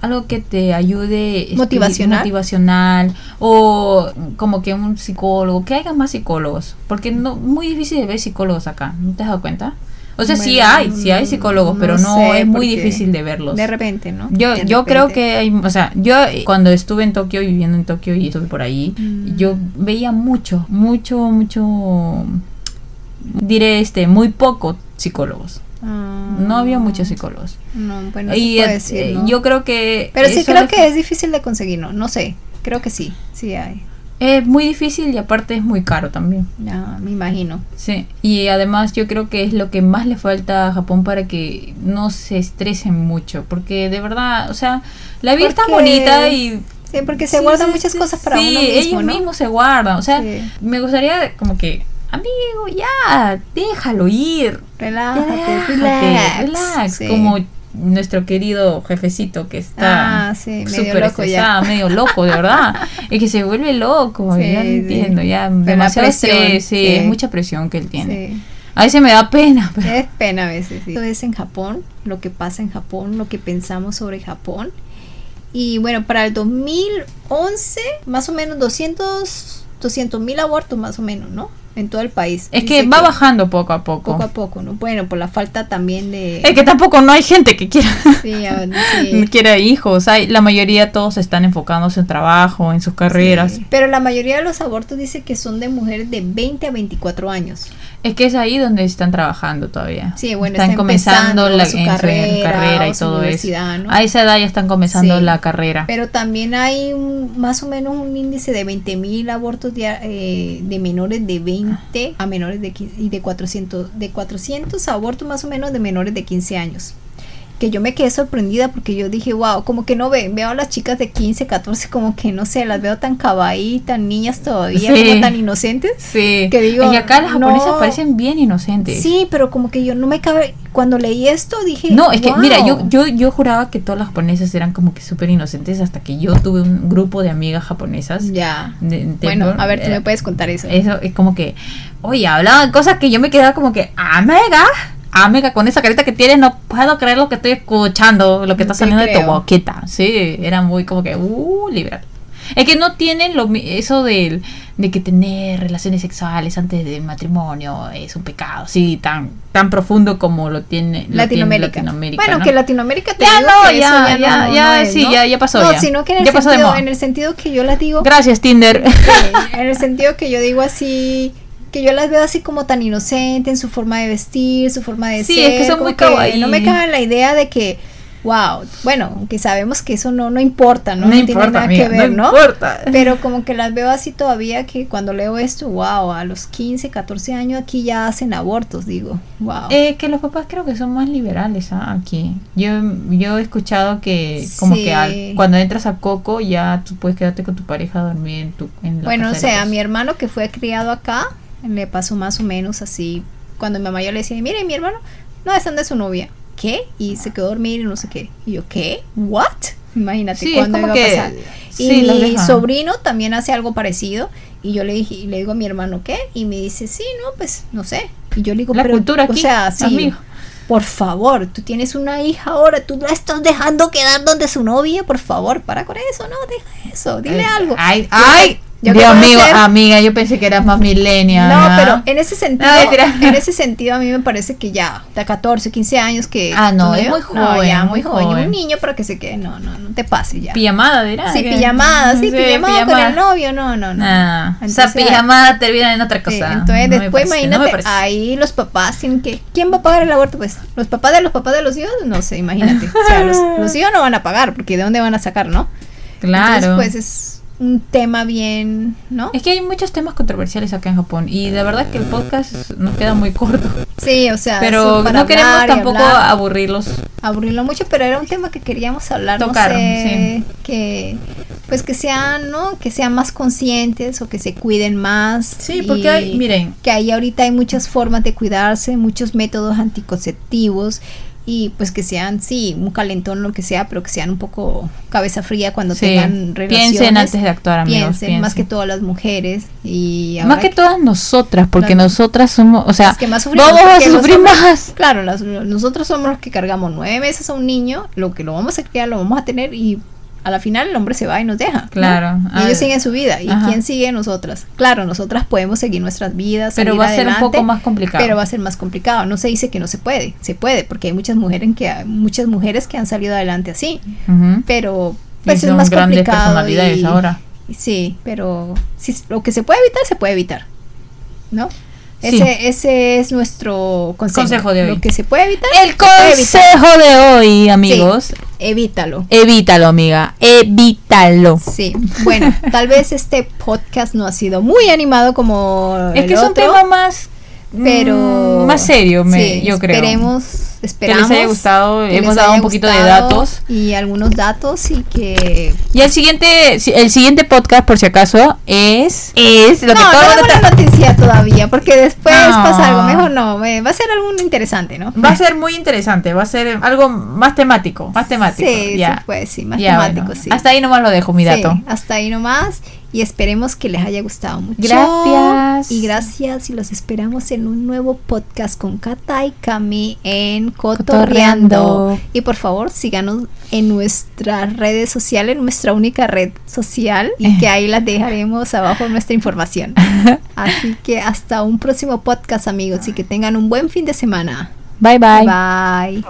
algo que te ayude Motivacional. motivacional o como que un psicólogo, que haya más psicólogos, porque no muy difícil de ver psicólogos acá, ¿no te has dado cuenta? O sea, sí hay, sí hay psicólogos, no pero no sé, es muy difícil de verlos. De repente, ¿no? Yo, De yo creo que hay, o sea, yo cuando estuve en Tokio, viviendo en Tokio y estuve por ahí, Mm. yo veía mucho, mucho, mucho, diré este, muy poco psicólogos. Ah, No había muchos psicólogos. No, bueno, y puede decir, eh, ¿no? yo creo que... Pero sí creo que es difícil de conseguir, ¿no? No sé, creo que sí, sí hay. Es muy difícil y aparte es muy caro también. Ya, me imagino. Sí, y además yo creo que es lo que más le falta a Japón para que no se estresen mucho, porque de verdad, o sea, la vida está bonita y Sí, porque se Sí, guardan sí, muchas sí, cosas para sí, uno mismo, ellos ¿no? mismos se guardan, o sea, me gustaría como que, amigo, ya, déjalo ir, Relájate, relájate, relax. relax, como nuestro querido jefecito que está Ah, sí, medio súper loco ya. estresado, medio loco, de verdad, es que se vuelve loco, Sí, ya no sí. entiendo, ya Pero demasiado presión, estrés, sí, es mucha presión que él tiene. Sí. A veces me da pena. Pero... Es pena a veces. Sí. Esto es en Japón, lo que pasa en Japón, lo que pensamos sobre Japón. Y bueno, para el 2011, más o menos 200 mil abortos, más o menos, ¿no? En todo el país. Es que va bajando poco a poco. Poco a poco, ¿no? Bueno, por la falta también de... Es que tampoco no hay gente que quiera... Sí, sí. quiera hijos. Hay, la mayoría todos están enfocándose en trabajo, en sus carreras. Sí, pero la mayoría de los abortos dice que son de mujeres de 20 a 24 años. Es que es ahí donde están trabajando todavía. Sí, bueno, están comenzando la su carrera, carrera y todo eso. ¿no? A esa edad ya están comenzando la carrera. Pero también hay un, más o menos un índice de 20 mil abortos de, eh, de, menores de 20 a menores de 15, y de 400 de 400 abortos más o menos de menores de 15 años que yo me quedé sorprendida porque yo dije, wow, como que no ven, veo a las chicas de 15, 14, como que no sé, las veo tan kawaii, tan niñas todavía, como tan inocentes. Sí. Que digo, y acá las japonesas parecen bien inocentes. Sí, pero como que yo no me cabe, cuando leí esto dije, no, es que mira, yo, yo, yo juraba que todas las japonesas eran como que súper inocentes hasta que yo tuve un grupo de amigas japonesas. Ya. bueno, a ver, tú me eh, puedes contar eso. Eso es como que, oye, hablaban cosas que yo me quedaba como que, ah, mega amiga, con esa carita que tienes, no puedo creer lo que estoy escuchando, lo que está saliendo de tu boquita. Sí, era muy como que, uh, liberal. Es que no tienen lo, eso de, de que tener relaciones sexuales antes del matrimonio es un pecado, sí, tan tan profundo como lo tiene Latinoamérica. bueno, que Latinoamérica te ya no, ya, ya, ya, sí, ya, ya pasó. No, sino que en el, sentido, en el sentido que yo las digo. Gracias, Tinder. en el sentido que yo digo así que yo las veo así como tan inocentes en su forma de vestir, su forma de sí, ser. es que son muy kawaii. No me cabe la idea de que, wow, bueno, aunque sabemos que eso no, no importa, ¿no? No, tiene nada que ver, ¿no? importa. Pero como que las veo así todavía que cuando leo esto, wow, a los 15, 14 años aquí ya hacen abortos, digo, wow. Eh, que los papás creo que son más liberales ¿ah? aquí. Yo, yo he escuchado que como que cuando entras a Coco ya tú puedes quedarte con tu pareja a dormir en, tu, en la Bueno, o sea, a mi hermano que fue criado acá, le pasó más o menos así. Cuando mi mamá yo le decía, mire, mi hermano, no, es de su novia. ¿Qué? Y se quedó a dormir y no sé qué. Y yo, ¿qué? ¿What? Imagínate sí, cuándo iba a pasar. y mi sobrino también hace algo parecido. Y yo le dije, le digo a mi hermano, ¿qué? Y me dice, sí, no, pues, no sé. Y yo le digo, la cultura aquí, o sea, sí, por favor, tú tienes una hija ahora, tú la estás dejando quedar donde su novia, por favor, para con eso, no, deja eso, dile algo. Ay, ay, Dios mío, amiga, yo pensé que eras más millennial. No, pero en ese sentido, en ese sentido a mí me parece que ya, de 14, 15 años que Ah, no, es muy joven, ya, muy joven, un niño para que se quede, no, no, no te pase ya. Pijamada dirás. Sí, pijamada, sí, pijamada, con el novio, no, no, no. Ah, entonces, esa pijamada termina en otra cosa. entonces después imagínate, ahí los papás tienen que ¿quién va a pagar el aborto? Pues los papás de los papás de los hijos, no sé, imagínate. o sea, los, los hijos no van a pagar porque de dónde van a sacar, ¿no? Claro. Entonces, pues es un tema bien, ¿no? Es que hay muchos temas controversiales acá en Japón y de verdad que el podcast nos queda muy corto. Sí, o sea, pero no queremos tampoco aburrirlos. Aburrirlo mucho, pero era un tema que queríamos hablar, sí. que pues que sean, ¿no? Que sean más conscientes o que se cuiden más. Sí, porque hay, miren, que ahí ahorita hay muchas formas de cuidarse, muchos métodos anticonceptivos y pues que sean, sí, un calentón, lo que sea, pero que sean un poco cabeza fría cuando tengan relaciones. Piensen antes de actuar, amigos. Piensen, más que todas las mujeres. y Más que, todas nosotras, porque nosotras somos, o sea, vamos a sufrir más. Claro, nosotros somos los que cargamos nueve meses a un niño, lo que lo vamos a criar, lo vamos a tener y a la final el hombre se va y nos deja. Claro. Y ellos siguen su vida. ¿Y quién sigue? Nosotras. Claro, nosotras podemos seguir nuestras vidas. Pero va a ser un poco más complicado. Pero va a ser más complicado. No se dice que no se puede. Se puede, porque hay muchas mujeres que, muchas mujeres que han salido adelante así. Pero pues es más complicado. personalidades ahora. Sí, pero si lo que se puede evitar, se puede evitar. ¿No? Ese, ese es nuestro consejo. de hoy. Lo que se puede evitar. El consejo de hoy, amigos. evítalo. Evítalo, amiga. Evítalo. Sí. Bueno, tal vez este podcast no ha sido muy animado como. Es que es un tema más. Pero. Más serio, me, yo creo. Esperemos esperamos que les haya gustado. Hemos dado un poquito de datos. Y algunos datos y que... Y el siguiente el siguiente podcast, por si acaso, es... es lo no, que todo no la noticia todavía, porque después pasa algo. Mejor no, va a ser algo interesante, ¿no? Va a ser muy interesante, va a ser algo más temático, más temático. Sí, sí pues sí, más temático, sí. Hasta ahí nomás lo dejo, mi dato. hasta ahí nomás. Y esperemos que les haya gustado mucho. Gracias. Y gracias y los esperamos en un nuevo podcast con Kata y Cami en Cotorreando. Cotorreando. Y por favor, síganos en nuestras redes sociales, nuestra única red social, y que ahí las dejaremos abajo nuestra información. Así que hasta un próximo podcast, amigos, y que tengan un buen fin de semana. Bye bye. Bye.